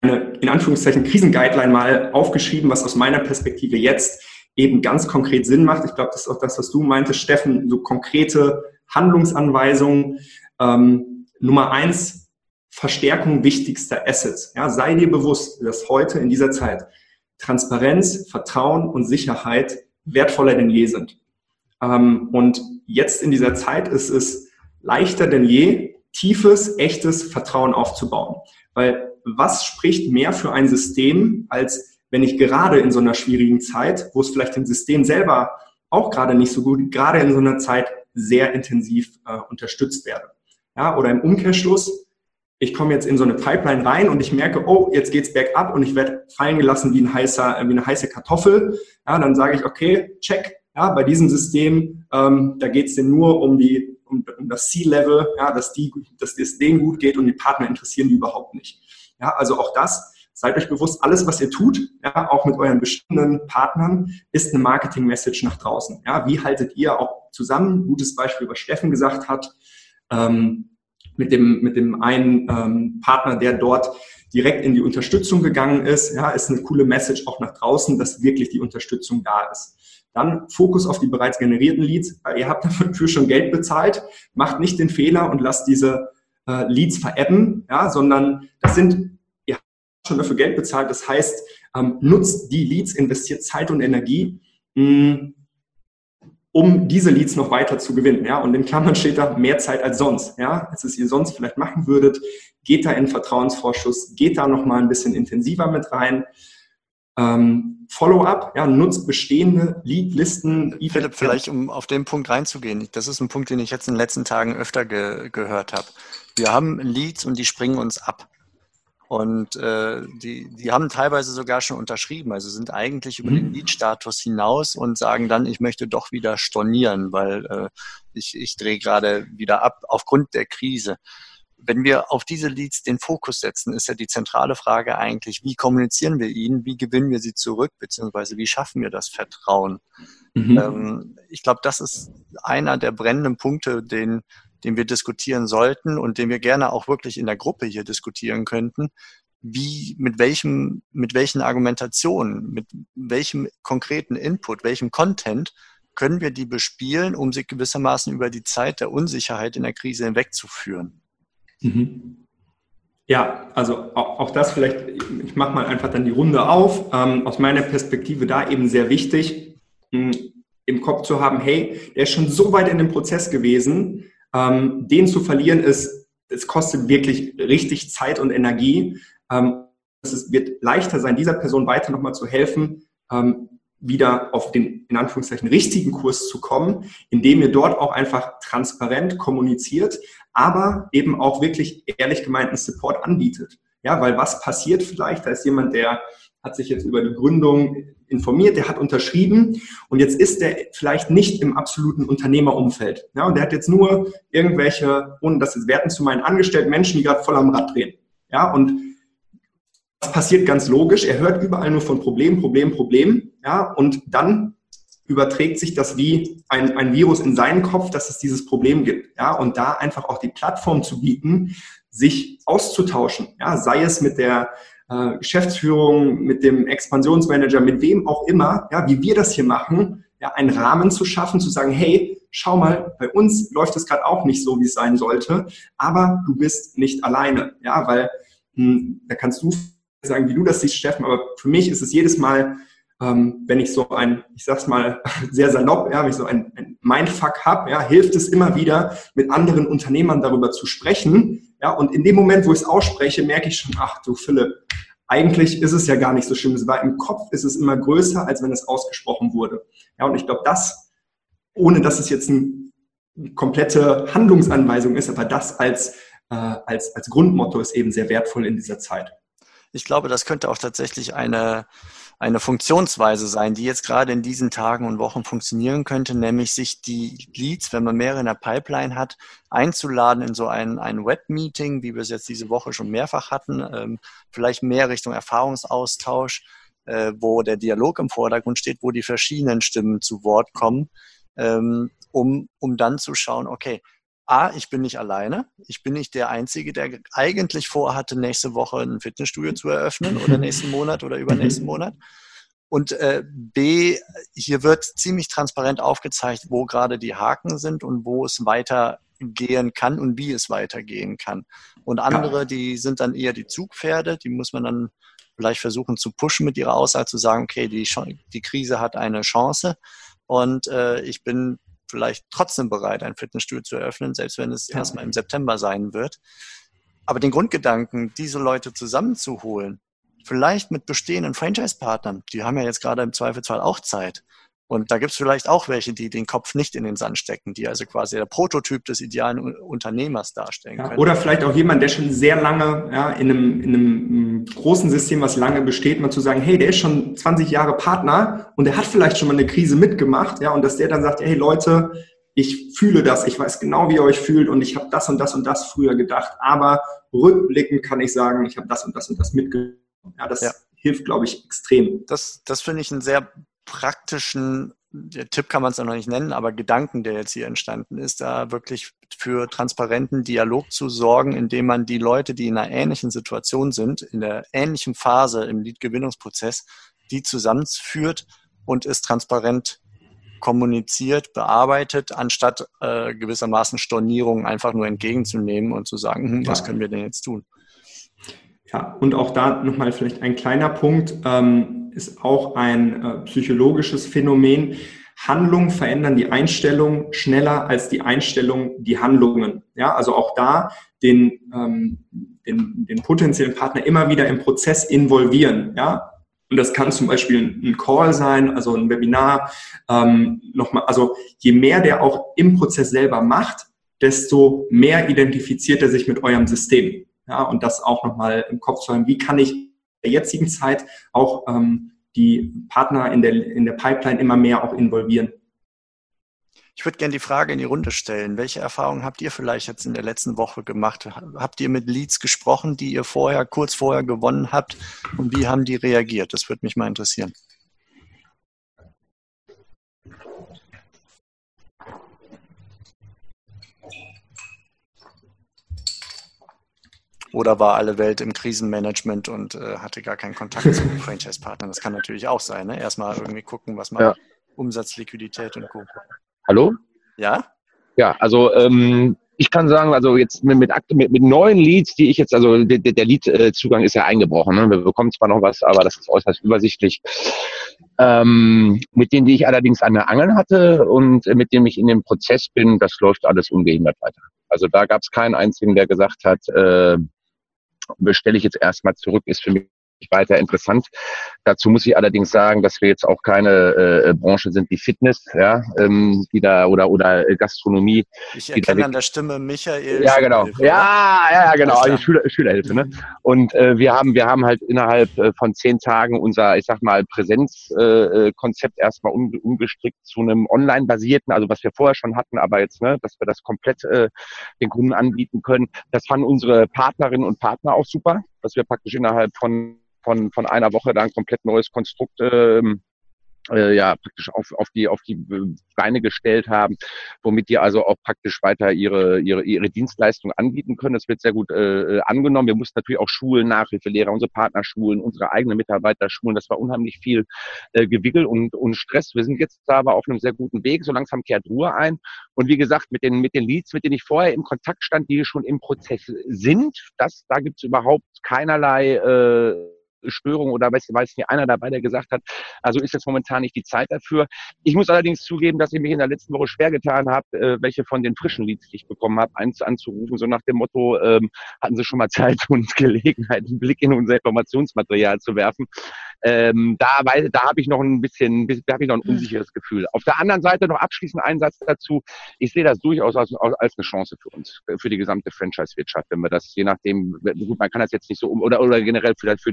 eine in Anführungszeichen Krisenguideline mal aufgeschrieben, was aus meiner Perspektive jetzt eben ganz konkret Sinn macht. Ich glaube, das ist auch das, was du meintest, Steffen, so konkrete Handlungsanweisungen. Ähm, Nummer eins, Verstärkung wichtigster Assets. Ja, sei dir bewusst, dass heute in dieser Zeit Transparenz, Vertrauen und Sicherheit wertvoller denn je sind. Ähm, und jetzt in dieser Zeit ist es leichter denn je, tiefes, echtes Vertrauen aufzubauen. Weil was spricht mehr für ein System, als wenn ich gerade in so einer schwierigen Zeit, wo es vielleicht dem System selber auch gerade nicht so gut, gerade in so einer Zeit sehr intensiv äh, unterstützt werde. Ja, oder im Umkehrschluss, ich komme jetzt in so eine Pipeline rein und ich merke, oh, jetzt geht's bergab und ich werde fallen gelassen wie, ein heißer, wie eine heiße Kartoffel. Ja, dann sage ich, okay, check. Ja, bei diesem System, ähm, da geht's denn nur um die um, um das C-Level, ja, dass dass es denen gut geht und die Partner interessieren die überhaupt nicht. Ja, also auch das, seid euch bewusst, alles, was ihr tut, ja, auch mit euren bestimmten Partnern, ist eine Marketing-Message nach draußen. Ja, wie haltet ihr auch zusammen? Gutes Beispiel, was Steffen gesagt hat, ähm, mit dem, mit dem einen ähm, Partner, der dort direkt in die Unterstützung gegangen ist, ja, ist eine coole Message auch nach draußen, dass wirklich die Unterstützung da ist. Dann Fokus auf die bereits generierten Leads. Ihr habt dafür schon Geld bezahlt. Macht nicht den Fehler und lasst diese äh, Leads verebben, ja, sondern das sind, ihr habt schon dafür Geld bezahlt, das heißt, ähm, nutzt die Leads, investiert Zeit und Energie, mh, um diese Leads noch weiter zu gewinnen. Ja? Und in Klammern steht da mehr Zeit als sonst, ja? als es ihr sonst vielleicht machen würdet. Geht da in Vertrauensvorschuss, geht da noch mal ein bisschen intensiver mit rein. Ähm, Follow-up, ja, nutzt bestehende Lead-Listen. Philipp, vielleicht um auf den Punkt reinzugehen, das ist ein Punkt, den ich jetzt in den letzten Tagen öfter ge gehört habe. Wir haben Leads und die springen uns ab. Und äh, die, die haben teilweise sogar schon unterschrieben, also sind eigentlich über mhm. den Lead-Status hinaus und sagen dann, ich möchte doch wieder stornieren, weil äh, ich, ich drehe gerade wieder ab aufgrund der Krise. Wenn wir auf diese Leads den Fokus setzen, ist ja die zentrale Frage eigentlich, wie kommunizieren wir ihnen, wie gewinnen wir sie zurück, beziehungsweise wie schaffen wir das Vertrauen? Mhm. Ähm, ich glaube, das ist einer der brennenden Punkte, den den wir diskutieren sollten und den wir gerne auch wirklich in der Gruppe hier diskutieren könnten. Wie, mit welchem, mit welchen Argumentationen, mit welchem konkreten Input, welchem Content können wir die bespielen, um sie gewissermaßen über die Zeit der Unsicherheit in der Krise hinwegzuführen? Mhm. Ja, also auch das vielleicht, ich mache mal einfach dann die Runde auf. Ähm, aus meiner Perspektive da eben sehr wichtig, mh, hm, im Kopf zu haben, hey, der ist schon so weit in dem Prozess gewesen, ähm, den zu verlieren ist, es kostet wirklich richtig Zeit und Energie. Ähm, es wird leichter sein, dieser Person weiter nochmal zu helfen, ähm, wieder auf den, in Anführungszeichen, richtigen Kurs zu kommen, indem ihr dort auch einfach transparent kommuniziert, aber eben auch wirklich ehrlich gemeinten Support anbietet. Ja, weil was passiert vielleicht? Da ist jemand, der hat sich jetzt über die Gründung informiert, der hat unterschrieben und jetzt ist der vielleicht nicht im absoluten Unternehmerumfeld. Ja, und der hat jetzt nur irgendwelche, ohne das jetzt werten zu meinen, angestellten Menschen, die gerade voll am Rad drehen. Ja, und das passiert ganz logisch. Er hört überall nur von Problem, Problem, Problem. Ja, und dann überträgt sich das wie ein, ein Virus in seinen Kopf, dass es dieses Problem gibt. Ja, und da einfach auch die Plattform zu bieten, sich auszutauschen. Ja, sei es mit der äh, Geschäftsführung, mit dem Expansionsmanager, mit wem auch immer, ja, wie wir das hier machen, ja, einen Rahmen zu schaffen, zu sagen, hey, schau mal, bei uns läuft es gerade auch nicht so, wie es sein sollte, aber du bist nicht alleine, ja, weil hm, da kannst du sagen, wie du das siehst, Steffen, aber für mich ist es jedes Mal, ähm, wenn ich so ein, ich sag's mal sehr salopp, ja, wenn ich so ein, ein Mindfuck habe, ja, hilft es immer wieder, mit anderen Unternehmern darüber zu sprechen, ja, und in dem Moment, wo ich es ausspreche, merke ich schon, ach du Philipp, eigentlich ist es ja gar nicht so schlimm. Es war im Kopf ist es immer größer, als wenn es ausgesprochen wurde. Ja, und ich glaube, das, ohne dass es jetzt eine komplette Handlungsanweisung ist, aber das als, äh, als, als Grundmotto ist eben sehr wertvoll in dieser Zeit. Ich glaube, das könnte auch tatsächlich eine, eine Funktionsweise sein, die jetzt gerade in diesen Tagen und Wochen funktionieren könnte, nämlich sich die Leads, wenn man mehrere in der Pipeline hat, einzuladen in so ein, ein Web-Meeting, wie wir es jetzt diese Woche schon mehrfach hatten, ähm, vielleicht mehr Richtung Erfahrungsaustausch, äh, wo der Dialog im Vordergrund steht, wo die verschiedenen Stimmen zu Wort kommen, ähm, um, um dann zu schauen, okay, A, ich bin nicht alleine. Ich bin nicht der Einzige, der eigentlich vorhatte, nächste Woche ein Fitnessstudio zu eröffnen oder nächsten Monat oder übernächsten mhm. Monat. Und äh, B, hier wird ziemlich transparent aufgezeigt, wo gerade die Haken sind und wo es weitergehen kann und wie es weitergehen kann. Und andere, die sind dann eher die Zugpferde, die muss man dann vielleicht versuchen zu pushen mit ihrer Aussage, zu sagen, okay, die, die Krise hat eine Chance und äh, ich bin vielleicht trotzdem bereit, ein Fitnessstudio zu eröffnen, selbst wenn es ja. erstmal im September sein wird. Aber den Grundgedanken, diese Leute zusammenzuholen, vielleicht mit bestehenden Franchise-Partnern, die haben ja jetzt gerade im Zweifelsfall auch Zeit, und da gibt es vielleicht auch welche, die den Kopf nicht in den Sand stecken, die also quasi der Prototyp des idealen Unternehmers darstellen ja, können. Oder vielleicht auch jemand, der schon sehr lange ja, in, einem, in einem großen System, was lange besteht, mal zu sagen, hey, der ist schon 20 Jahre Partner und der hat vielleicht schon mal eine Krise mitgemacht, ja, und dass der dann sagt, hey Leute, ich fühle das, ich weiß genau, wie ihr euch fühlt und ich habe das und das und das früher gedacht, aber rückblickend kann ich sagen, ich habe das und das und das mitgenommen. Ja, das ja. hilft, glaube ich, extrem. Das, das finde ich ein sehr praktischen der Tipp kann man es noch nicht nennen, aber Gedanken, der jetzt hier entstanden ist, da wirklich für transparenten Dialog zu sorgen, indem man die Leute, die in einer ähnlichen Situation sind, in der ähnlichen Phase im Lead-Gewinnungsprozess, die zusammenführt und es transparent kommuniziert, bearbeitet, anstatt äh, gewissermaßen Stornierungen einfach nur entgegenzunehmen und zu sagen, hm, was können wir denn jetzt tun? Ja, und auch da nochmal vielleicht ein kleiner Punkt. Ähm, ist auch ein äh, psychologisches Phänomen. Handlungen verändern die Einstellung schneller als die Einstellung die Handlungen. Ja, also auch da den, ähm, den, den potenziellen Partner immer wieder im Prozess involvieren. Ja, und das kann zum Beispiel ein Call sein, also ein Webinar. Ähm, nochmal, also je mehr der auch im Prozess selber macht, desto mehr identifiziert er sich mit eurem System. Ja, und das auch nochmal im Kopf zu haben, wie kann ich der jetzigen Zeit auch ähm, die Partner in der, in der Pipeline immer mehr auch involvieren. Ich würde gerne die Frage in die Runde stellen. Welche Erfahrungen habt ihr vielleicht jetzt in der letzten Woche gemacht? Habt ihr mit Leads gesprochen, die ihr vorher, kurz vorher gewonnen habt? Und wie haben die reagiert? Das würde mich mal interessieren. Oder war alle Welt im Krisenmanagement und äh, hatte gar keinen Kontakt zu den Franchise-Partnern? Das kann natürlich auch sein. Ne? Erstmal irgendwie gucken, was man ja. Umsatz, Liquidität und Co. Hallo? Ja? Ja, also ähm, ich kann sagen, also jetzt mit, mit, mit, neuen Leads, die ich jetzt, also der, der Lead-Zugang ist ja eingebrochen. Ne? Wir bekommen zwar noch was, aber das ist äußerst übersichtlich. Ähm, mit denen, die ich allerdings an der Angel hatte und mit denen ich in dem Prozess bin, das läuft alles ungehindert weiter. Also da gab es keinen einzigen, der gesagt hat, äh, bestelle ich jetzt erstmal zurück, ist für mich weiter interessant. Dazu muss ich allerdings sagen, dass wir jetzt auch keine äh, Branche sind wie Fitness, ja, ähm, die da oder oder Gastronomie. Ich erkenne an der Stimme Michael. Ja, genau. Ja, ja, genau. Die Schüler, Schülerhilfe. Ne? Und äh, wir haben wir haben halt innerhalb äh, von zehn Tagen unser, ich sag mal, Präsenzkonzept äh, erstmal um, umgestrickt zu einem online-basierten, also was wir vorher schon hatten, aber jetzt, ne, dass wir das komplett äh, den Kunden anbieten können. Das fanden unsere Partnerinnen und Partner auch super, dass wir praktisch innerhalb von von, von einer Woche da ein komplett neues Konstrukt ähm, äh, ja praktisch auf, auf die auf die Beine gestellt haben, womit die also auch praktisch weiter ihre ihre ihre Dienstleistung anbieten können. Das wird sehr gut äh, angenommen. Wir mussten natürlich auch Schulen, Nachhilfelehrer, unsere Partnerschulen, unsere eigenen Mitarbeiter schulen. Das war unheimlich viel äh, Gewickel und und Stress. Wir sind jetzt aber auf einem sehr guten Weg. So langsam kehrt Ruhe ein. Und wie gesagt, mit den mit den Leads, mit denen ich vorher im Kontakt stand, die schon im Prozess sind, das da gibt's überhaupt keinerlei äh, Störung oder weiß, weiß nicht einer dabei, der gesagt hat, also ist jetzt momentan nicht die Zeit dafür. Ich muss allerdings zugeben, dass ich mich in der letzten Woche schwer getan habe, äh, welche von den frischen Leads, die ich bekommen habe, eins anzurufen, so nach dem Motto, ähm, hatten Sie schon mal Zeit und Gelegenheit, einen Blick in unser Informationsmaterial zu werfen. Ähm, da da habe ich noch ein bisschen, da habe ich noch ein hm. unsicheres Gefühl. Auf der anderen Seite noch abschließend einen Satz dazu. Ich sehe das durchaus als, als eine Chance für uns, für die gesamte Franchise-Wirtschaft, wenn wir das je nachdem, gut, man kann das jetzt nicht so um oder oder generell für, für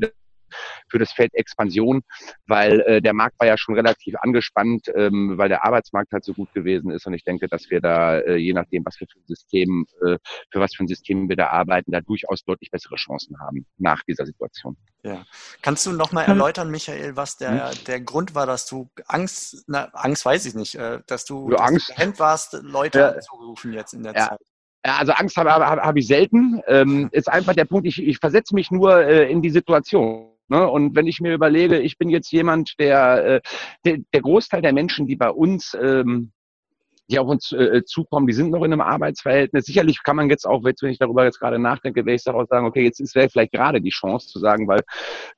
für das Feld Expansion, weil äh, der Markt war ja schon relativ angespannt, ähm, weil der Arbeitsmarkt halt so gut gewesen ist. Und ich denke, dass wir da, äh, je nachdem, was wir für ein System, äh, für was für ein System wir da arbeiten, da durchaus deutlich bessere Chancen haben nach dieser Situation. Ja. Kannst du nochmal erläutern, Michael, was der, hm? der Grund war, dass du Angst, na, Angst weiß ich nicht, äh, dass du, du Angst gehemmt warst, Leute ja. anzurufen jetzt in der ja. Zeit? Also Angst habe hab, hab ich selten. Ähm, ist einfach der Punkt, ich, ich versetze mich nur äh, in die Situation. Ne? Und wenn ich mir überlege, ich bin jetzt jemand, der, äh, der, der Großteil der Menschen, die bei uns ähm, die auf uns äh, zukommen, die sind noch in einem Arbeitsverhältnis. Sicherlich kann man jetzt auch, wenn ich darüber jetzt gerade nachdenke, werde ich daraus sagen, okay, jetzt ist vielleicht gerade die Chance zu sagen, weil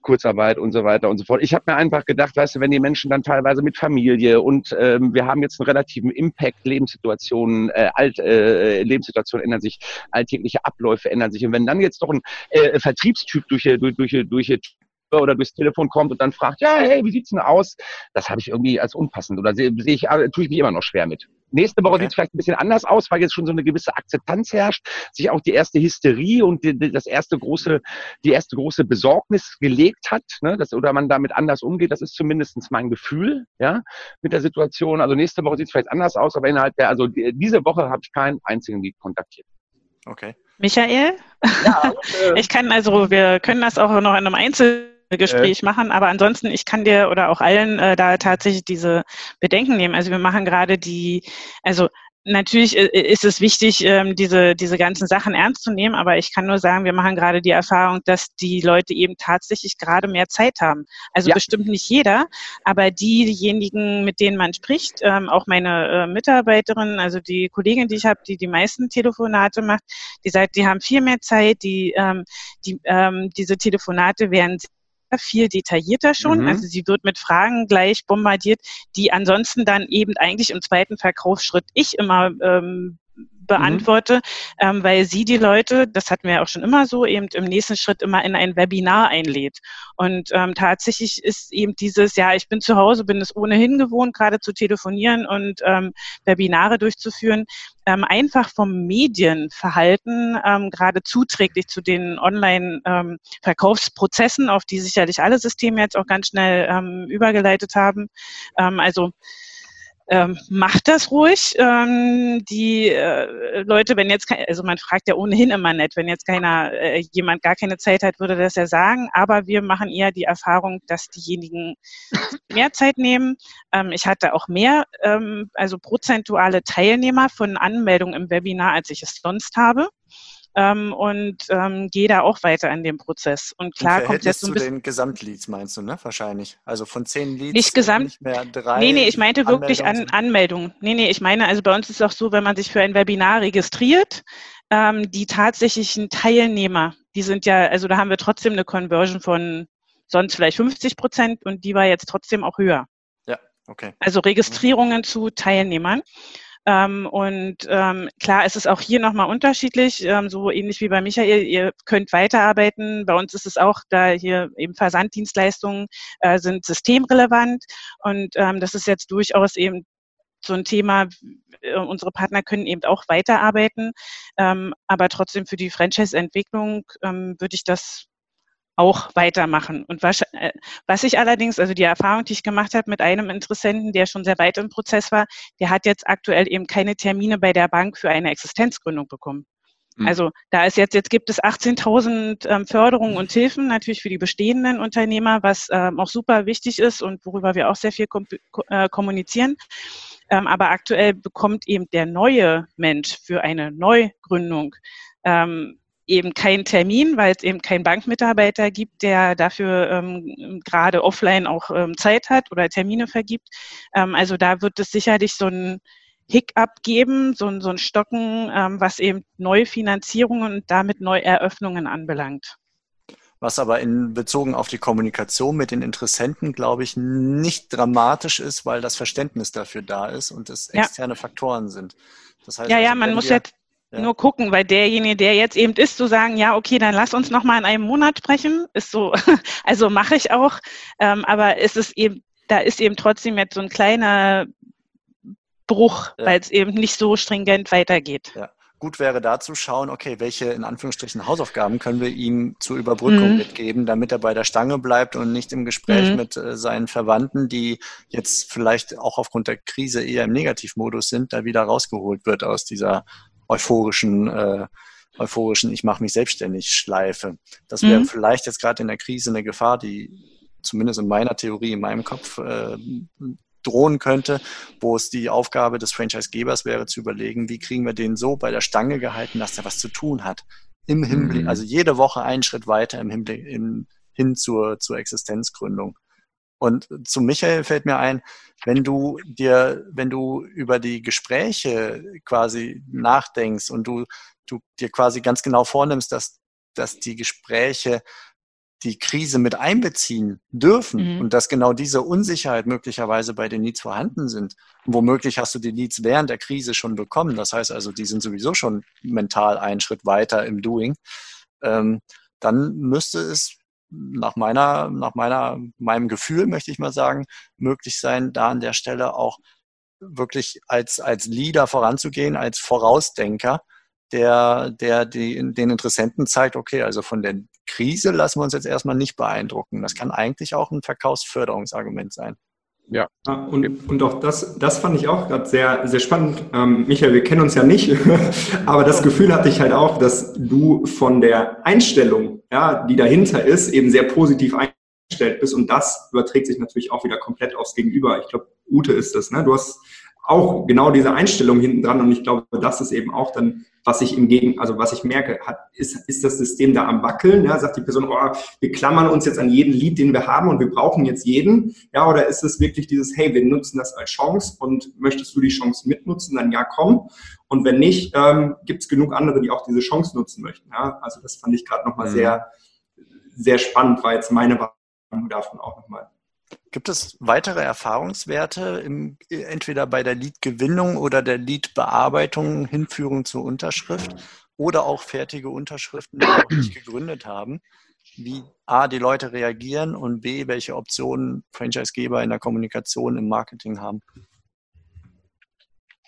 Kurzarbeit und so weiter und so fort. Ich habe mir einfach gedacht, weißt du, wenn die Menschen dann teilweise mit Familie und ähm, wir haben jetzt einen relativen Impact, Lebenssituationen, äh, Alt, äh, Lebenssituationen ändern sich, alltägliche Abläufe ändern sich. Und wenn dann jetzt noch ein äh, Vertriebstyp durch, durch, durch, durch oder durchs Telefon kommt und dann fragt, ja, hey, wie sieht's denn aus? Das habe ich irgendwie als unpassend oder sehe seh ich, äh, tue ich mich immer noch schwer mit. Nächste Woche okay. sieht es vielleicht ein bisschen anders aus, weil jetzt schon so eine gewisse Akzeptanz herrscht, sich auch die erste Hysterie und die, die, das erste große, die erste große Besorgnis gelegt hat, ne, das, oder man damit anders umgeht. Das ist zumindest mein Gefühl, ja, mit der Situation. Also nächste Woche sieht es vielleicht anders aus, aber innerhalb der, also diese Woche habe ich keinen einzigen Lied kontaktiert. Okay. Michael? Ja, äh, ich kann also, wir können das auch noch in einem Einzel Gespräch äh. machen. Aber ansonsten, ich kann dir oder auch allen äh, da tatsächlich diese Bedenken nehmen. Also wir machen gerade die, also natürlich äh, ist es wichtig, ähm, diese, diese ganzen Sachen ernst zu nehmen, aber ich kann nur sagen, wir machen gerade die Erfahrung, dass die Leute eben tatsächlich gerade mehr Zeit haben. Also ja. bestimmt nicht jeder, aber diejenigen, mit denen man spricht, ähm, auch meine äh, Mitarbeiterin, also die Kollegin, die ich habe, die die meisten Telefonate macht, die sagt, die haben viel mehr Zeit, die, ähm, die diese Telefonate werden viel detaillierter schon. Mhm. Also sie wird mit Fragen gleich bombardiert, die ansonsten dann eben eigentlich im zweiten Verkaufsschritt ich immer ähm, beantworte, mhm. ähm, weil sie die Leute, das hatten wir auch schon immer so, eben im nächsten Schritt immer in ein Webinar einlädt. Und ähm, tatsächlich ist eben dieses, ja, ich bin zu Hause, bin es ohnehin gewohnt, gerade zu telefonieren und ähm, Webinare durchzuführen, ähm, einfach vom Medienverhalten ähm, gerade zuträglich zu den Online-Verkaufsprozessen, ähm, auf die sicherlich alle Systeme jetzt auch ganz schnell ähm, übergeleitet haben. Ähm, also ähm, macht das ruhig. Ähm, die äh, Leute, wenn jetzt, also man fragt ja ohnehin immer nett, wenn jetzt keiner, äh, jemand gar keine Zeit hat, würde das ja sagen. Aber wir machen eher die Erfahrung, dass diejenigen mehr Zeit nehmen. Ähm, ich hatte auch mehr, ähm, also prozentuale Teilnehmer von Anmeldungen im Webinar, als ich es sonst habe ähm, und ähm, gehe da auch weiter in dem Prozess. Und klar kommt jetzt so ein bisschen... zu den Gesamtleads meinst du, ne? Wahrscheinlich. Also von zehn Leads nicht gesamt, nicht mehr drei. Nee, nee, ich meinte wirklich an Anmeldungen. Nee, nee, ich meine, also bei uns ist es auch so, wenn man sich für ein Webinar registriert, ähm, die tatsächlichen Teilnehmer, die sind ja, also da haben wir trotzdem eine Conversion von sonst vielleicht 50 Prozent und die war jetzt trotzdem auch höher. Ja, okay. Also Registrierungen mhm. zu Teilnehmern. Ähm, und ähm, klar, es ist auch hier nochmal unterschiedlich, ähm, so ähnlich wie bei Michael, ihr könnt weiterarbeiten. Bei uns ist es auch, da hier eben Versanddienstleistungen äh, sind systemrelevant. Und ähm, das ist jetzt durchaus eben so ein Thema, äh, unsere Partner können eben auch weiterarbeiten, ähm, aber trotzdem für die Franchise-Entwicklung ähm, würde ich das auch weitermachen. Und was, äh, was ich allerdings, also die Erfahrung, die ich gemacht habe mit einem Interessenten, der schon sehr weit im Prozess war, der hat jetzt aktuell eben keine Termine bei der Bank für eine Existenzgründung bekommen. Mhm. Also da ist jetzt, jetzt gibt es 18.000 ähm, Förderungen und Hilfen natürlich für die bestehenden Unternehmer, was ähm, auch super wichtig ist und worüber wir auch sehr viel kom äh, kommunizieren. Ähm, aber aktuell bekommt eben der neue Mensch für eine Neugründung ähm, eben keinen Termin, weil es eben keinen Bankmitarbeiter gibt, der dafür ähm, gerade offline auch ähm, Zeit hat oder Termine vergibt. Ähm, also da wird es sicherlich so ein Hiccup geben, so ein, so ein Stocken, ähm, was eben neue Finanzierungen und damit Neueröffnungen anbelangt. Was aber in bezogen auf die Kommunikation mit den Interessenten, glaube ich, nicht dramatisch ist, weil das Verständnis dafür da ist und es externe ja. Faktoren sind. Das heißt, ja, ja, also, man muss jetzt ja. nur gucken, weil derjenige, der jetzt eben ist, zu sagen, ja, okay, dann lass uns noch mal in einem Monat sprechen, ist so, also mache ich auch, ähm, aber es ist eben, da ist eben trotzdem jetzt so ein kleiner Bruch, ja. weil es eben nicht so stringent weitergeht. Ja. Gut wäre da zu schauen, okay, welche in Anführungsstrichen Hausaufgaben können wir ihm zur Überbrückung mhm. mitgeben, damit er bei der Stange bleibt und nicht im Gespräch mhm. mit äh, seinen Verwandten, die jetzt vielleicht auch aufgrund der Krise eher im Negativmodus sind, da wieder rausgeholt wird aus dieser euphorischen äh, euphorischen Ich mache mich selbstständig Schleife. Das wäre mhm. vielleicht jetzt gerade in der Krise eine Gefahr, die zumindest in meiner Theorie, in meinem Kopf äh, drohen könnte, wo es die Aufgabe des Franchisegebers wäre, zu überlegen, wie kriegen wir den so bei der Stange gehalten, dass er was zu tun hat. Im Hinblick, mhm. also jede Woche einen Schritt weiter im Hinblick, im, hin zur, zur Existenzgründung. Und zu Michael fällt mir ein, wenn du dir, wenn du über die Gespräche quasi nachdenkst und du, du dir quasi ganz genau vornimmst, dass, dass die Gespräche die Krise mit einbeziehen dürfen mhm. und dass genau diese Unsicherheit möglicherweise bei den Leads vorhanden sind. Und womöglich hast du die Leads während der Krise schon bekommen. Das heißt also, die sind sowieso schon mental einen Schritt weiter im Doing. Ähm, dann müsste es nach meiner, nach meiner, meinem Gefühl, möchte ich mal sagen, möglich sein, da an der Stelle auch wirklich als, als Leader voranzugehen, als Vorausdenker der, der die, den Interessenten zeigt, okay, also von der Krise lassen wir uns jetzt erstmal nicht beeindrucken. Das kann eigentlich auch ein Verkaufsförderungsargument sein. Ja. Und, und auch das, das fand ich auch gerade sehr, sehr spannend. Ähm, Michael, wir kennen uns ja nicht, aber das Gefühl hatte ich halt auch, dass du von der Einstellung, ja, die dahinter ist, eben sehr positiv eingestellt bist. Und das überträgt sich natürlich auch wieder komplett aufs Gegenüber. Ich glaube, Ute ist das, ne? Du hast auch genau diese Einstellung hinten dran und ich glaube, das ist eben auch dann was ich im Gegen, also was ich merke, hat, ist, ist das System da am Wackeln? Ja, sagt die Person, oh, wir klammern uns jetzt an jeden Lied, den wir haben und wir brauchen jetzt jeden? Ja, oder ist es wirklich dieses, hey, wir nutzen das als Chance und möchtest du die Chance mitnutzen? Dann ja, komm. Und wenn nicht, ähm, gibt es genug andere, die auch diese Chance nutzen möchten. Ja, also das fand ich gerade nochmal mhm. sehr, sehr spannend, war jetzt meine Wahrnehmung davon auch nochmal. Gibt es weitere Erfahrungswerte, im, entweder bei der Lead-Gewinnung oder der Lead-Bearbeitung, Hinführung zur Unterschrift oder auch fertige Unterschriften, die noch nicht gegründet haben, wie A, die Leute reagieren und B, welche Optionen Franchisegeber in der Kommunikation, im Marketing haben?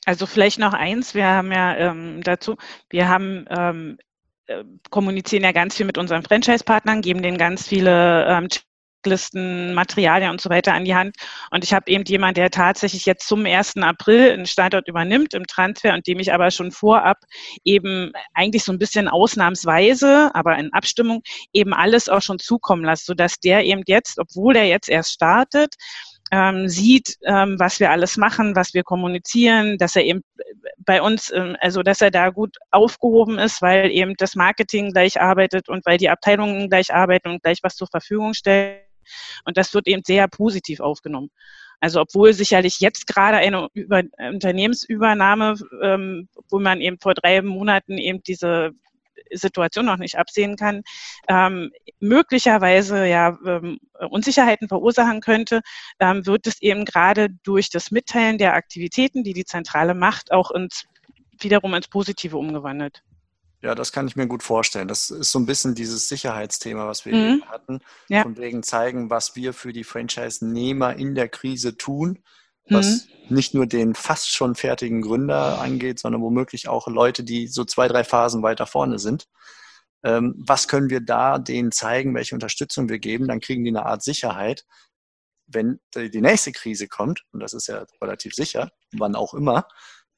Also vielleicht noch eins, wir haben ja ähm, dazu, wir haben ähm, äh, kommunizieren ja ganz viel mit unseren Franchise-Partnern, geben denen ganz viele ähm, Checklisten, Materialien und so weiter an die Hand. Und ich habe eben jemand, der tatsächlich jetzt zum 1. April einen Standort übernimmt im Transfer und dem ich aber schon vorab eben eigentlich so ein bisschen ausnahmsweise, aber in Abstimmung eben alles auch schon zukommen lasse, sodass der eben jetzt, obwohl der jetzt erst startet, ähm, sieht, ähm, was wir alles machen, was wir kommunizieren, dass er eben bei uns, ähm, also dass er da gut aufgehoben ist, weil eben das Marketing gleich arbeitet und weil die Abteilungen gleich arbeiten und gleich was zur Verfügung stellen. Und das wird eben sehr positiv aufgenommen. Also obwohl sicherlich jetzt gerade eine Über Unternehmensübernahme, ähm, wo man eben vor drei Monaten eben diese Situation noch nicht absehen kann, ähm, möglicherweise ja ähm, Unsicherheiten verursachen könnte, ähm, wird es eben gerade durch das Mitteilen der Aktivitäten, die die Zentrale macht, auch ins, wiederum ins Positive umgewandelt. Ja, das kann ich mir gut vorstellen. Das ist so ein bisschen dieses Sicherheitsthema, was wir mhm. eben hatten. Ja. Von wegen zeigen, was wir für die Franchise-Nehmer in der Krise tun, was mhm. nicht nur den fast schon fertigen Gründer angeht, sondern womöglich auch Leute, die so zwei, drei Phasen weiter vorne sind. Ähm, was können wir da denen zeigen, welche Unterstützung wir geben? Dann kriegen die eine Art Sicherheit. Wenn die nächste Krise kommt, und das ist ja relativ sicher, wann auch immer,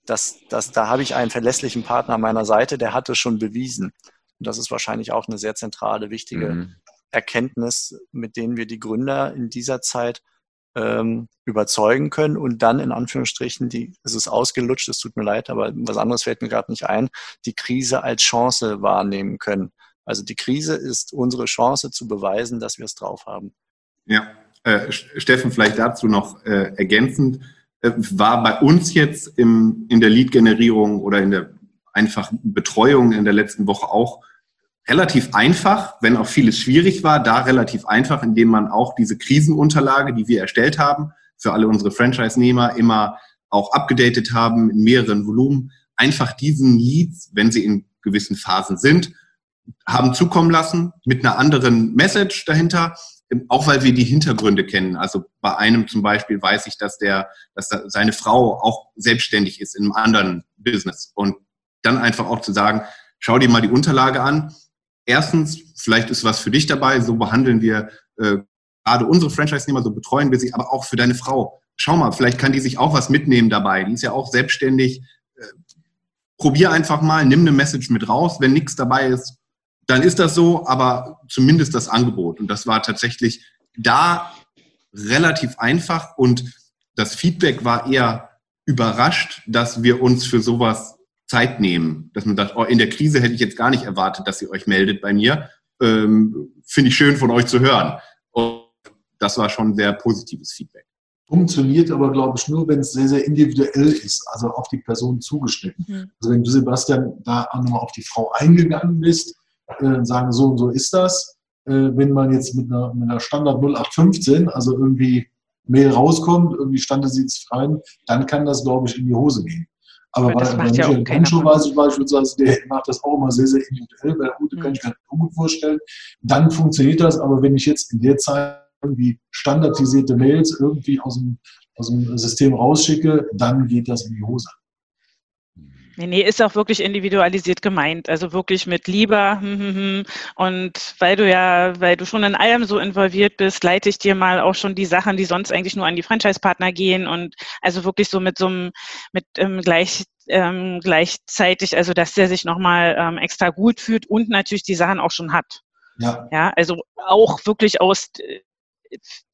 das, das, da habe ich einen verlässlichen Partner an meiner Seite, der hat es schon bewiesen. Und das ist wahrscheinlich auch eine sehr zentrale, wichtige mhm. Erkenntnis, mit denen wir die Gründer in dieser Zeit ähm, überzeugen können und dann in Anführungsstrichen, die, es ist ausgelutscht, es tut mir leid, aber was anderes fällt mir gerade nicht ein, die Krise als Chance wahrnehmen können. Also die Krise ist unsere Chance zu beweisen, dass wir es drauf haben. Ja, äh, Steffen, vielleicht dazu noch äh, ergänzend äh, war bei uns jetzt im, in der Lead-Generierung oder in der einfachen Betreuung in der letzten Woche auch relativ einfach, wenn auch vieles schwierig war, da relativ einfach, indem man auch diese Krisenunterlage, die wir erstellt haben, für alle unsere Franchise-Nehmer immer auch abgedatet haben in mehreren Volumen, einfach diesen Leads, wenn sie in gewissen Phasen sind, haben zukommen lassen mit einer anderen Message dahinter, auch weil wir die Hintergründe kennen. Also bei einem zum Beispiel weiß ich, dass der, dass seine Frau auch selbstständig ist in einem anderen Business und dann einfach auch zu sagen, schau dir mal die Unterlage an. Erstens, vielleicht ist was für dich dabei. So behandeln wir äh, gerade unsere Franchise-Nehmer, so betreuen wir sie, aber auch für deine Frau. Schau mal, vielleicht kann die sich auch was mitnehmen dabei. Die ist ja auch selbstständig. Äh, probier einfach mal, nimm eine Message mit raus. Wenn nichts dabei ist, dann ist das so, aber zumindest das Angebot. Und das war tatsächlich da relativ einfach und das Feedback war eher überrascht, dass wir uns für sowas Zeit nehmen. Dass man sagt, oh, in der Krise hätte ich jetzt gar nicht erwartet, dass ihr euch meldet bei mir. Ähm, Finde ich schön von euch zu hören. Und das war schon sehr positives Feedback. Funktioniert aber, glaube ich, nur, wenn es sehr, sehr individuell ist, also auf die Person zugeschnitten. Mhm. Also wenn du, Sebastian, da auch nochmal auf die Frau eingegangen bist, äh, sagen, so und so ist das. Äh, wenn man jetzt mit einer, mit einer Standard 0815, also irgendwie Mail rauskommt, irgendwie standardisiert rein, dann kann das, glaube ich, in die Hose gehen. Aber, Aber bei, bei ja Michael Pancho weiß ich beispielsweise, der macht das auch immer sehr, sehr individuell. Bei der Ute mhm. kann ich mir gut vorstellen. Dann funktioniert das. Aber wenn ich jetzt in der Zeit irgendwie standardisierte Mails irgendwie aus dem, aus dem System rausschicke, dann geht das in die Hose. Nee, nee, ist auch wirklich individualisiert gemeint. Also wirklich mit lieber. Hm, hm, hm. Und weil du ja, weil du schon in allem so involviert bist, leite ich dir mal auch schon die Sachen, die sonst eigentlich nur an die Franchise-Partner gehen und also wirklich so mit so einem, mit ähm, gleich, ähm, gleichzeitig, also dass der sich nochmal ähm, extra gut fühlt und natürlich die Sachen auch schon hat. Ja. Ja, also auch wirklich aus äh,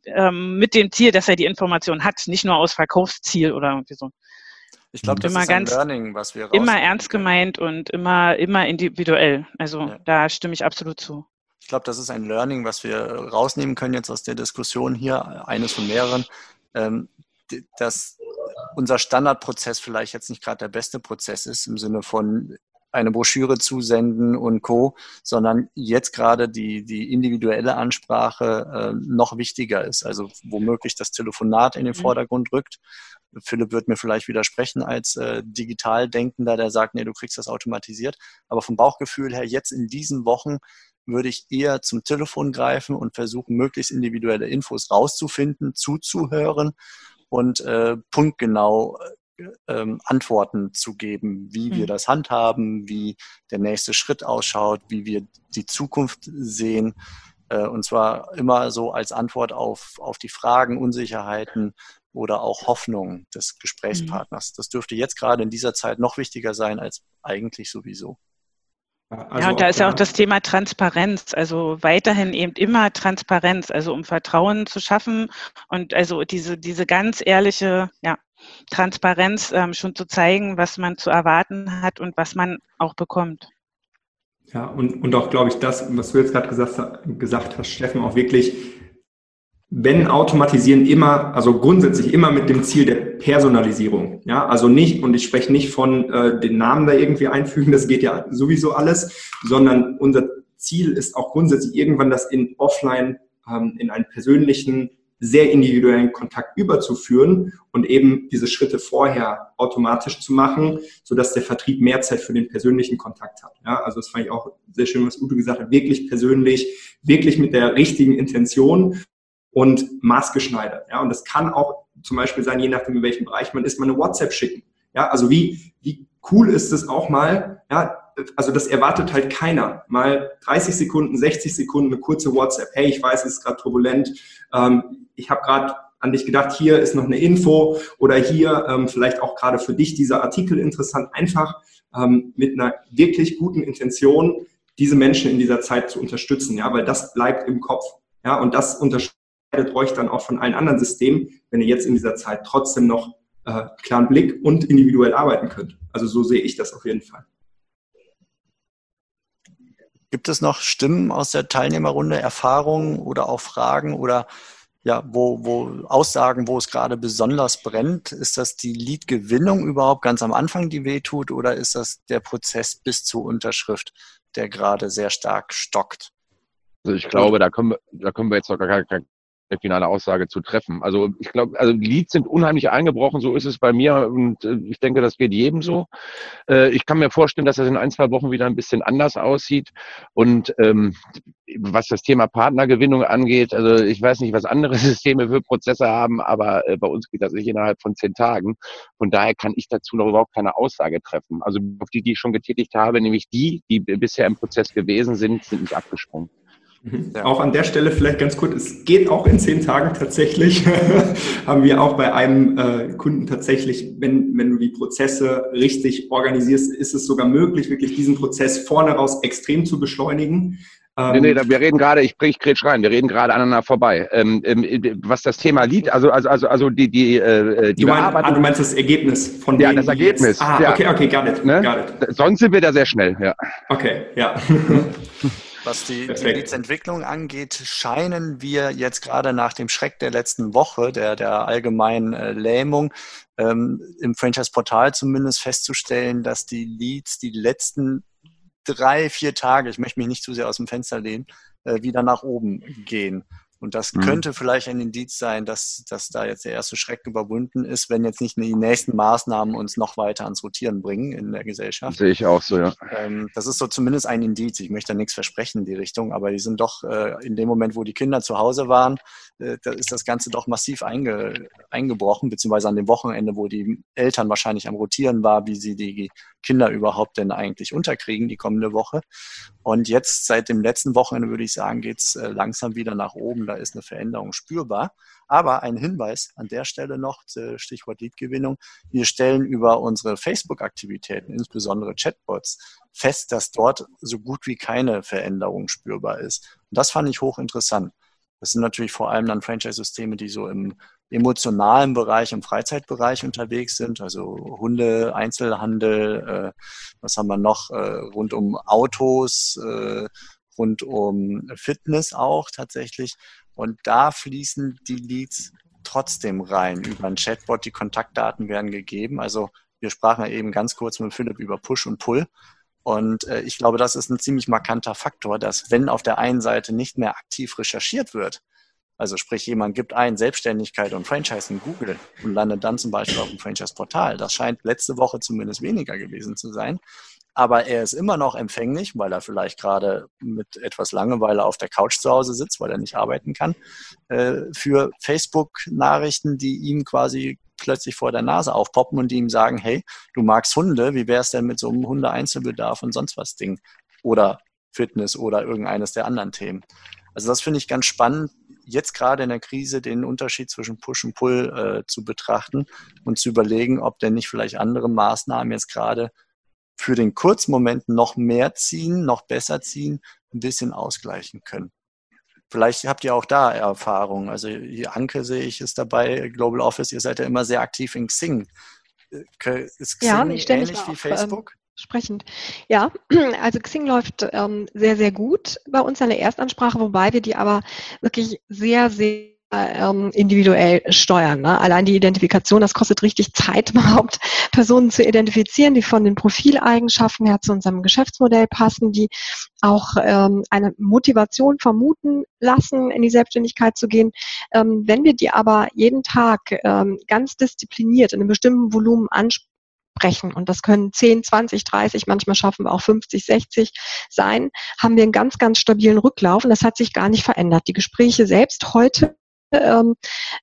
ähm, mit dem Ziel, dass er die Information hat, nicht nur aus Verkaufsziel oder irgendwie so. Ich glaube, das immer ist ein Learning, was wir Immer ernst gemeint und immer, immer individuell. Also ja. da stimme ich absolut zu. Ich glaube, das ist ein Learning, was wir rausnehmen können jetzt aus der Diskussion hier, eines von mehreren, ähm, dass unser Standardprozess vielleicht jetzt nicht gerade der beste Prozess ist im Sinne von eine Broschüre zusenden und Co., sondern jetzt gerade die, die individuelle Ansprache äh, noch wichtiger ist. Also womöglich das Telefonat in den mhm. Vordergrund rückt Philipp wird mir vielleicht widersprechen als äh, digital Denkender, der sagt, nee, du kriegst das automatisiert. Aber vom Bauchgefühl her, jetzt in diesen Wochen würde ich eher zum Telefon greifen und versuchen, möglichst individuelle Infos rauszufinden, zuzuhören und äh, punktgenau äh, ähm, Antworten zu geben, wie mhm. wir das handhaben, wie der nächste Schritt ausschaut, wie wir die Zukunft sehen. Äh, und zwar immer so als Antwort auf, auf die Fragen, Unsicherheiten, oder auch Hoffnung des Gesprächspartners. Das dürfte jetzt gerade in dieser Zeit noch wichtiger sein als eigentlich sowieso. Also ja, und da ist ja auch das Thema Transparenz, also weiterhin eben immer Transparenz, also um Vertrauen zu schaffen und also diese, diese ganz ehrliche ja, Transparenz ähm, schon zu zeigen, was man zu erwarten hat und was man auch bekommt. Ja, und, und auch, glaube ich, das, was du jetzt gerade gesagt, gesagt hast, Steffen, auch wirklich wenn automatisieren immer, also grundsätzlich immer mit dem Ziel der Personalisierung. Ja, also nicht, und ich spreche nicht von äh, den Namen da irgendwie einfügen, das geht ja sowieso alles, sondern unser Ziel ist auch grundsätzlich irgendwann das in offline, ähm, in einen persönlichen, sehr individuellen Kontakt überzuführen und eben diese Schritte vorher automatisch zu machen, so dass der Vertrieb mehr Zeit für den persönlichen Kontakt hat. Ja, also das fand ich auch sehr schön, was Udo gesagt hat, wirklich persönlich, wirklich mit der richtigen Intention und maßgeschneidert. Ja, und das kann auch zum Beispiel sein, je nachdem, in welchem Bereich man ist, mal eine WhatsApp schicken. Ja, also wie, wie cool ist es auch mal, ja, also das erwartet halt keiner. Mal 30 Sekunden, 60 Sekunden eine kurze WhatsApp. Hey, ich weiß, es ist gerade turbulent. Ähm, ich habe gerade an dich gedacht, hier ist noch eine Info oder hier ähm, vielleicht auch gerade für dich dieser Artikel interessant. Einfach ähm, mit einer wirklich guten Intention diese Menschen in dieser Zeit zu unterstützen, ja, weil das bleibt im Kopf. Ja, und das unterstützt unterscheidet euch dann auch von allen anderen Systemen, wenn ihr jetzt in dieser Zeit trotzdem noch äh, klaren Blick und individuell arbeiten könnt. Also so sehe ich das auf jeden Fall. Gibt es noch Stimmen aus der Teilnehmerrunde, Erfahrungen oder auch Fragen oder ja, wo, wo Aussagen, wo es gerade besonders brennt? Ist das die Lead-Gewinnung überhaupt ganz am Anfang, die wehtut, oder ist das der Prozess bis zur Unterschrift, der gerade sehr stark stockt? Also ich glaube, da können wir, da können wir jetzt noch gar, gar, eine finale Aussage zu treffen. Also ich glaube, also Leads sind unheimlich eingebrochen, so ist es bei mir und äh, ich denke, das geht jedem so. Äh, ich kann mir vorstellen, dass das in ein, zwei Wochen wieder ein bisschen anders aussieht und ähm, was das Thema Partnergewinnung angeht, also ich weiß nicht, was andere Systeme für Prozesse haben, aber äh, bei uns geht das nicht innerhalb von zehn Tagen. Von daher kann ich dazu noch überhaupt keine Aussage treffen. Also auf die, die ich schon getätigt habe, nämlich die, die bisher im Prozess gewesen sind, sind nicht abgesprungen. Mhm. Ja. Auch an der Stelle vielleicht ganz kurz, es geht auch in zehn Tagen tatsächlich. Haben wir auch bei einem äh, Kunden tatsächlich, wenn, wenn du die Prozesse richtig organisierst, ist es sogar möglich, wirklich diesen Prozess vorne raus extrem zu beschleunigen. Ähm, nee, nee, wir reden gerade, ich, ich grätsch rein, wir reden gerade aneinander vorbei. Ähm, ähm, was das Thema Lied, also, also, also, also die, die, äh, die du, mein, ah, du meinst das Ergebnis von Ja, das Ergebnis. Jetzt, ah, ja. okay, okay, got it, ne? Sonst sind wir da sehr schnell, ja. Okay, ja. Was die, die Leads-Entwicklung angeht, scheinen wir jetzt gerade nach dem Schreck der letzten Woche, der, der allgemeinen äh, Lähmung, ähm, im Franchise-Portal zumindest festzustellen, dass die Leads die letzten drei, vier Tage, ich möchte mich nicht zu sehr aus dem Fenster lehnen, äh, wieder nach oben gehen. Und das mhm. könnte vielleicht ein Indiz sein, dass, dass da jetzt der erste Schreck überwunden ist, wenn jetzt nicht die nächsten Maßnahmen uns noch weiter ans Rotieren bringen in der Gesellschaft. Sehe ich auch so, ja. Ähm, das ist so zumindest ein Indiz. Ich möchte da nichts versprechen in die Richtung, aber die sind doch äh, in dem Moment, wo die Kinder zu Hause waren, äh, da ist das Ganze doch massiv einge, eingebrochen, beziehungsweise an dem Wochenende, wo die Eltern wahrscheinlich am Rotieren war, wie sie die Kinder überhaupt denn eigentlich unterkriegen die kommende Woche. Und jetzt seit dem letzten Wochenende würde ich sagen, geht es äh, langsam wieder nach oben. Da ist eine Veränderung spürbar. Aber ein Hinweis an der Stelle noch, äh, Stichwort Leadgewinnung. Wir stellen über unsere Facebook-Aktivitäten, insbesondere Chatbots, fest, dass dort so gut wie keine Veränderung spürbar ist. Und das fand ich hochinteressant. Das sind natürlich vor allem dann Franchise-Systeme, die so im emotionalen Bereich, im Freizeitbereich unterwegs sind, also Hunde, Einzelhandel, äh, was haben wir noch, äh, rund um Autos, äh, rund um Fitness auch tatsächlich. Und da fließen die Leads trotzdem rein über ein Chatbot. Die Kontaktdaten werden gegeben. Also wir sprachen ja eben ganz kurz mit Philipp über Push und Pull. Und äh, ich glaube, das ist ein ziemlich markanter Faktor, dass wenn auf der einen Seite nicht mehr aktiv recherchiert wird, also sprich, jemand gibt ein Selbstständigkeit und Franchise in Google und landet dann zum Beispiel auf dem Franchise-Portal. Das scheint letzte Woche zumindest weniger gewesen zu sein. Aber er ist immer noch empfänglich, weil er vielleicht gerade mit etwas Langeweile auf der Couch zu Hause sitzt, weil er nicht arbeiten kann, äh, für Facebook-Nachrichten, die ihm quasi plötzlich vor der Nase aufpoppen und die ihm sagen, hey, du magst Hunde, wie wäre es denn mit so einem Hunde-Einzelbedarf und sonst was Ding? Oder Fitness oder irgendeines der anderen Themen. Also das finde ich ganz spannend, jetzt gerade in der Krise den Unterschied zwischen Push und Pull äh, zu betrachten und zu überlegen, ob denn nicht vielleicht andere Maßnahmen jetzt gerade für den kurzen Moment noch mehr ziehen, noch besser ziehen, ein bisschen ausgleichen können. Vielleicht habt ihr auch da Erfahrungen. Also Anke sehe ich ist dabei, Global Office, ihr seid ja immer sehr aktiv in Xing. Äh, ist Xing ja, ich ähnlich wie ähm, Facebook? Ähm, sprechend. Ja, also Xing läuft ähm, sehr, sehr gut bei uns an der Erstansprache, wobei wir die aber wirklich sehr, sehr ähm, individuell steuern. Ne? Allein die Identifikation, das kostet richtig Zeit, überhaupt Personen zu identifizieren, die von den Profileigenschaften her zu unserem Geschäftsmodell passen, die auch ähm, eine Motivation vermuten lassen, in die Selbstständigkeit zu gehen. Ähm, wenn wir die aber jeden Tag ähm, ganz diszipliniert in einem bestimmten Volumen ansprechen, brechen. Und das können 10, 20, 30, manchmal schaffen wir auch 50, 60 sein, haben wir einen ganz, ganz stabilen Rücklauf und das hat sich gar nicht verändert. Die Gespräche selbst heute ähm,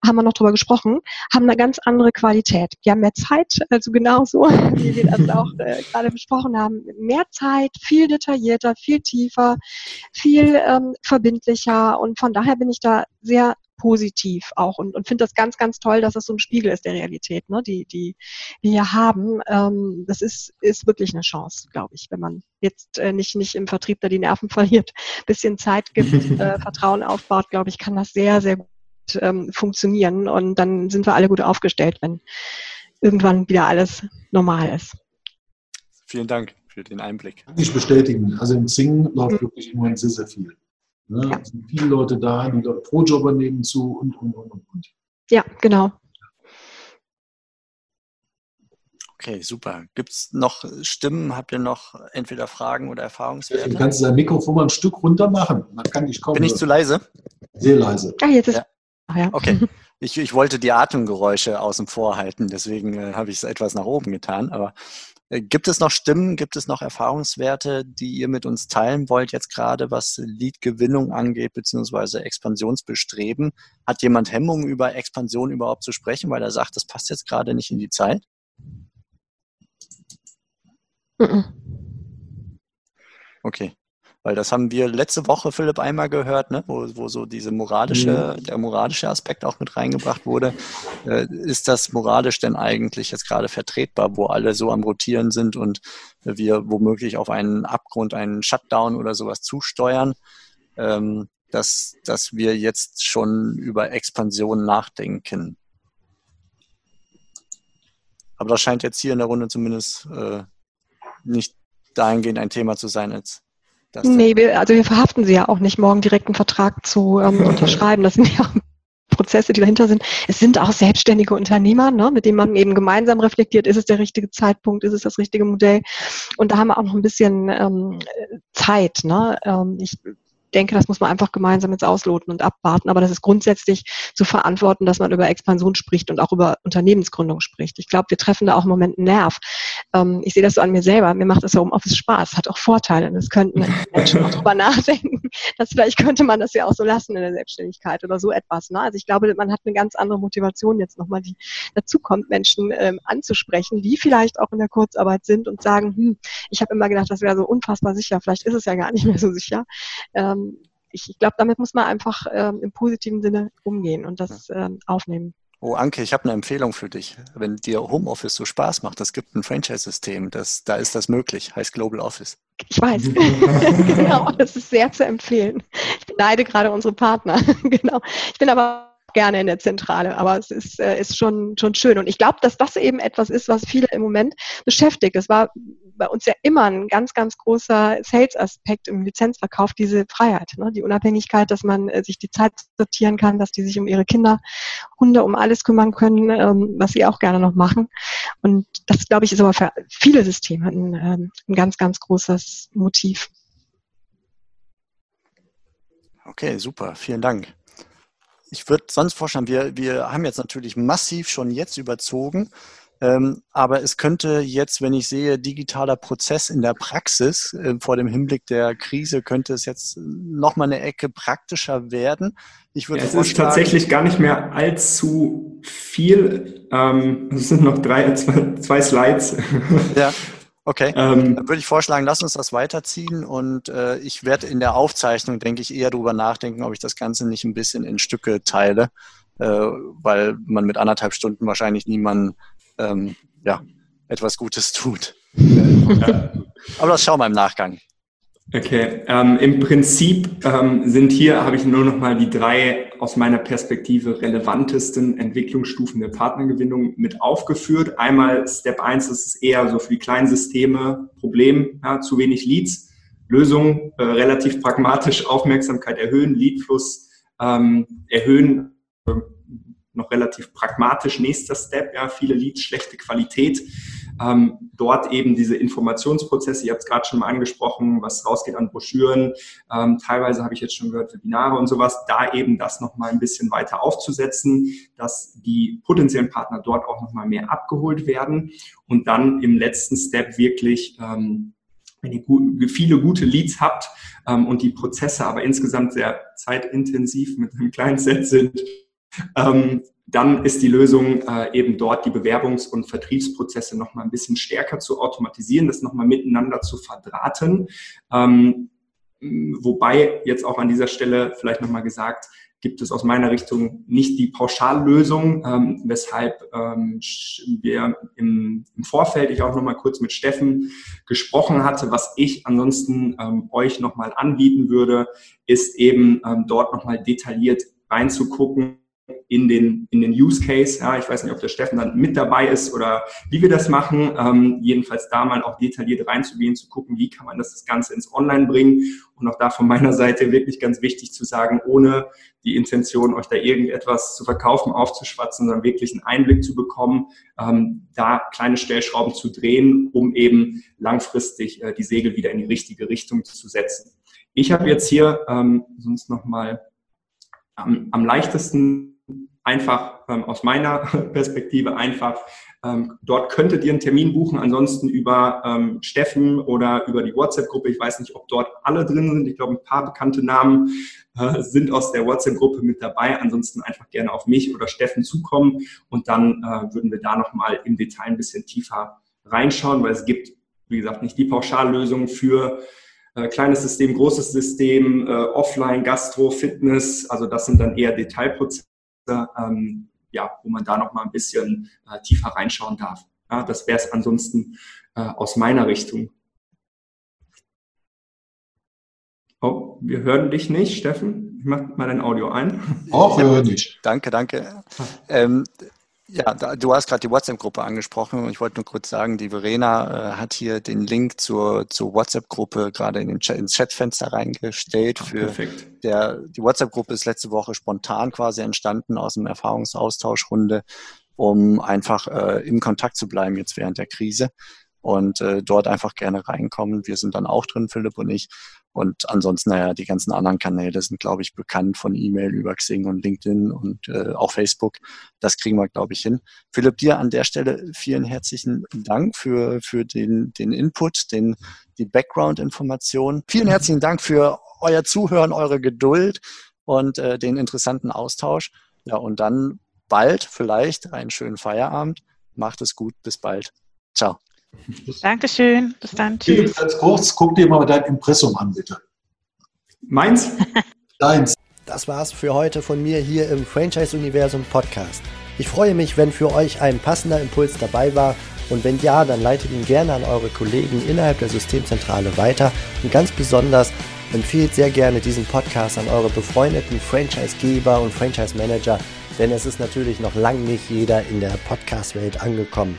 haben wir noch drüber gesprochen, haben eine ganz andere Qualität. Die haben mehr Zeit, also genauso, wie wir das auch äh, gerade besprochen haben, mehr Zeit, viel detaillierter, viel tiefer, viel ähm, verbindlicher und von daher bin ich da sehr positiv auch und, und finde das ganz, ganz toll, dass es so ein Spiegel ist der Realität, ne, die, die wir hier haben. Ähm, das ist, ist wirklich eine Chance, glaube ich, wenn man jetzt äh, nicht, nicht im Vertrieb da die Nerven verliert, bisschen Zeit gibt, äh, Vertrauen aufbaut, glaube ich, kann das sehr, sehr gut ähm, funktionieren und dann sind wir alle gut aufgestellt, wenn irgendwann wieder alles normal ist. Vielen Dank für den Einblick. Kann ich bestätigen. Also im Singen läuft mhm. wirklich im Moment sehr, sehr viel. Ne? Ja. Es sind viele Leute da, die dort Pro-Jobber nehmen zu und, und, und, und. Ja, genau. Okay, super. Gibt es noch Stimmen? Habt ihr noch entweder Fragen oder Erfahrungswerte? Du kannst dein Mikrofon mal ein Stück runter machen. Man kann nicht kommen. Bin ich zu leise? Sehr leise. Ah, jetzt ist ja. Ja. Okay. Ich, ich wollte die Atemgeräusche außen vor halten, deswegen äh, habe ich es etwas nach oben getan. Aber äh, gibt es noch Stimmen, gibt es noch Erfahrungswerte, die ihr mit uns teilen wollt, jetzt gerade was Lead-Gewinnung angeht, beziehungsweise Expansionsbestreben? Hat jemand Hemmungen, über Expansion überhaupt zu sprechen, weil er sagt, das passt jetzt gerade nicht in die Zeit? Okay. Weil das haben wir letzte Woche, Philipp, einmal gehört, ne? wo, wo so diese moralische, mhm. der moralische Aspekt auch mit reingebracht wurde. Äh, ist das moralisch denn eigentlich jetzt gerade vertretbar, wo alle so am Rotieren sind und wir womöglich auf einen Abgrund, einen Shutdown oder sowas zusteuern, ähm, dass, dass wir jetzt schon über Expansion nachdenken? Aber das scheint jetzt hier in der Runde zumindest äh, nicht dahingehend ein Thema zu sein, als das nee, wir, also wir verhaften sie ja auch nicht, morgen direkt einen Vertrag zu ähm, unterschreiben. Das sind ja auch Prozesse, die dahinter sind. Es sind auch selbstständige Unternehmer, ne, mit denen man eben gemeinsam reflektiert, ist es der richtige Zeitpunkt, ist es das richtige Modell. Und da haben wir auch noch ein bisschen ähm, Zeit. Ne? Ähm, ich denke, das muss man einfach gemeinsam jetzt ausloten und abwarten. Aber das ist grundsätzlich zu verantworten, dass man über Expansion spricht und auch über Unternehmensgründung spricht. Ich glaube, wir treffen da auch im Moment einen Nerv. Ähm, ich sehe das so an mir selber. Mir macht das Homeoffice Spaß, hat auch Vorteile. Und es könnten Menschen auch drüber nachdenken, dass vielleicht könnte man das ja auch so lassen in der Selbstständigkeit oder so etwas. Ne? Also ich glaube, man hat eine ganz andere Motivation jetzt nochmal, die dazu kommt, Menschen ähm, anzusprechen, die vielleicht auch in der Kurzarbeit sind und sagen, hm, ich habe immer gedacht, das wäre so unfassbar sicher. Vielleicht ist es ja gar nicht mehr so sicher. Ähm, ich, ich glaube, damit muss man einfach ähm, im positiven Sinne umgehen und das ähm, aufnehmen. Oh, Anke, ich habe eine Empfehlung für dich. Wenn dir Homeoffice so Spaß macht, es gibt ein Franchise-System, das, da ist das möglich, heißt Global Office. Ich weiß. genau, das ist sehr zu empfehlen. Ich beneide gerade unsere Partner. genau. Ich bin aber gerne in der Zentrale, aber es ist, äh, ist schon, schon schön. Und ich glaube, dass das eben etwas ist, was viele im Moment beschäftigt. Es war bei uns ja immer ein ganz, ganz großer Sales-Aspekt im Lizenzverkauf, diese Freiheit, ne? die Unabhängigkeit, dass man äh, sich die Zeit sortieren kann, dass die sich um ihre Kinder, Hunde, um alles kümmern können, ähm, was sie auch gerne noch machen. Und das, glaube ich, ist aber für viele Systeme ein, ähm, ein ganz, ganz großes Motiv. Okay, super, vielen Dank. Ich würde sonst vorschlagen, wir, wir haben jetzt natürlich massiv schon jetzt überzogen, ähm, aber es könnte jetzt, wenn ich sehe, digitaler Prozess in der Praxis äh, vor dem Hinblick der Krise, könnte es jetzt nochmal eine Ecke praktischer werden. Ich würde ja, es ist tatsächlich gar nicht mehr allzu viel. Ähm, es sind noch drei, zwei, zwei Slides. Ja. Okay, ähm, dann würde ich vorschlagen, lass uns das weiterziehen und äh, ich werde in der Aufzeichnung, denke ich, eher darüber nachdenken, ob ich das Ganze nicht ein bisschen in Stücke teile, äh, weil man mit anderthalb Stunden wahrscheinlich niemanden ähm, ja, etwas Gutes tut. Aber das schauen wir im Nachgang. Okay, ähm, im Prinzip ähm, sind hier, habe ich nur noch mal die drei aus meiner Perspektive relevantesten Entwicklungsstufen der Partnergewinnung mit aufgeführt. Einmal Step 1, das ist eher so für die kleinen Systeme Problem, ja, zu wenig Leads. Lösung, äh, relativ pragmatisch, Aufmerksamkeit erhöhen, Leadfluss ähm, erhöhen, äh, noch relativ pragmatisch. Nächster Step, ja, viele Leads, schlechte Qualität ähm, dort eben diese Informationsprozesse, ihr habt es gerade schon mal angesprochen, was rausgeht an Broschüren, ähm, teilweise habe ich jetzt schon gehört, Webinare und sowas, da eben das nochmal ein bisschen weiter aufzusetzen, dass die potenziellen Partner dort auch nochmal mehr abgeholt werden und dann im letzten Step wirklich ähm, wenn ihr viele gute Leads habt ähm, und die Prozesse aber insgesamt sehr zeitintensiv mit einem kleinen Set sind, ähm, dann ist die Lösung äh, eben dort die Bewerbungs- und Vertriebsprozesse noch mal ein bisschen stärker zu automatisieren, das noch mal miteinander zu verdrahten. Ähm, wobei jetzt auch an dieser Stelle vielleicht noch mal gesagt, gibt es aus meiner Richtung nicht die Pauschallösung, ähm, weshalb ähm, wir im, im, Vorfeld, ich auch noch mal kurz mit Steffen gesprochen hatte, was ich ansonsten ähm, euch noch mal anbieten würde, ist eben ähm, dort noch mal detailliert reinzugucken, in den, in den Use Case. Ja, ich weiß nicht, ob der Steffen dann mit dabei ist oder wie wir das machen. Ähm, jedenfalls da mal auch detailliert reinzugehen, zu gucken, wie kann man das, das Ganze ins Online bringen. Und auch da von meiner Seite wirklich ganz wichtig zu sagen, ohne die Intention, euch da irgendetwas zu verkaufen, aufzuschwatzen, sondern wirklich einen Einblick zu bekommen, ähm, da kleine Stellschrauben zu drehen, um eben langfristig äh, die Segel wieder in die richtige Richtung zu setzen. Ich habe jetzt hier ähm, sonst nochmal am, am leichtesten einfach ähm, aus meiner Perspektive einfach, ähm, dort könntet ihr einen Termin buchen, ansonsten über ähm, Steffen oder über die WhatsApp-Gruppe. Ich weiß nicht, ob dort alle drin sind. Ich glaube, ein paar bekannte Namen äh, sind aus der WhatsApp-Gruppe mit dabei. Ansonsten einfach gerne auf mich oder Steffen zukommen und dann äh, würden wir da nochmal im Detail ein bisschen tiefer reinschauen, weil es gibt, wie gesagt, nicht die Pauschallösung für äh, kleines System, großes System, äh, Offline, Gastro, Fitness. Also das sind dann eher Detailprozesse. Ähm, ja, wo man da noch mal ein bisschen äh, tiefer reinschauen darf. Ja, das wäre es ansonsten äh, aus meiner Richtung. Oh, wir hören dich nicht, Steffen. Ich mach mal dein Audio ein. Auch wir hören dich. Danke, danke. Ähm, ja, da, du hast gerade die WhatsApp-Gruppe angesprochen und ich wollte nur kurz sagen, die Verena äh, hat hier den Link zur, zur WhatsApp-Gruppe gerade in den Chat, ins Chatfenster reingestellt. Für Perfekt. Der, die WhatsApp-Gruppe ist letzte Woche spontan quasi entstanden aus dem Erfahrungsaustauschrunde, um einfach äh, im Kontakt zu bleiben jetzt während der Krise und äh, dort einfach gerne reinkommen. Wir sind dann auch drin, Philipp und ich. Und ansonsten, naja, die ganzen anderen Kanäle sind, glaube ich, bekannt von E-Mail über Xing und LinkedIn und äh, auch Facebook. Das kriegen wir, glaube ich, hin. Philipp, dir an der Stelle vielen herzlichen Dank für, für den, den Input, den, die Background-Information. Vielen herzlichen Dank für euer Zuhören, eure Geduld und äh, den interessanten Austausch. Ja, und dann bald vielleicht einen schönen Feierabend. Macht es gut. Bis bald. Ciao. Dankeschön. Bis dann. Tschüss. Ganz kurz, guck dir mal dein Impressum an, bitte. Meins? Deins. Das war's für heute von mir hier im Franchise-Universum Podcast. Ich freue mich, wenn für euch ein passender Impuls dabei war und wenn ja, dann leitet ihn gerne an eure Kollegen innerhalb der Systemzentrale weiter und ganz besonders empfehlt sehr gerne diesen Podcast an eure befreundeten Franchise-Geber und Franchise-Manager, denn es ist natürlich noch lange nicht jeder in der Podcast-Welt angekommen.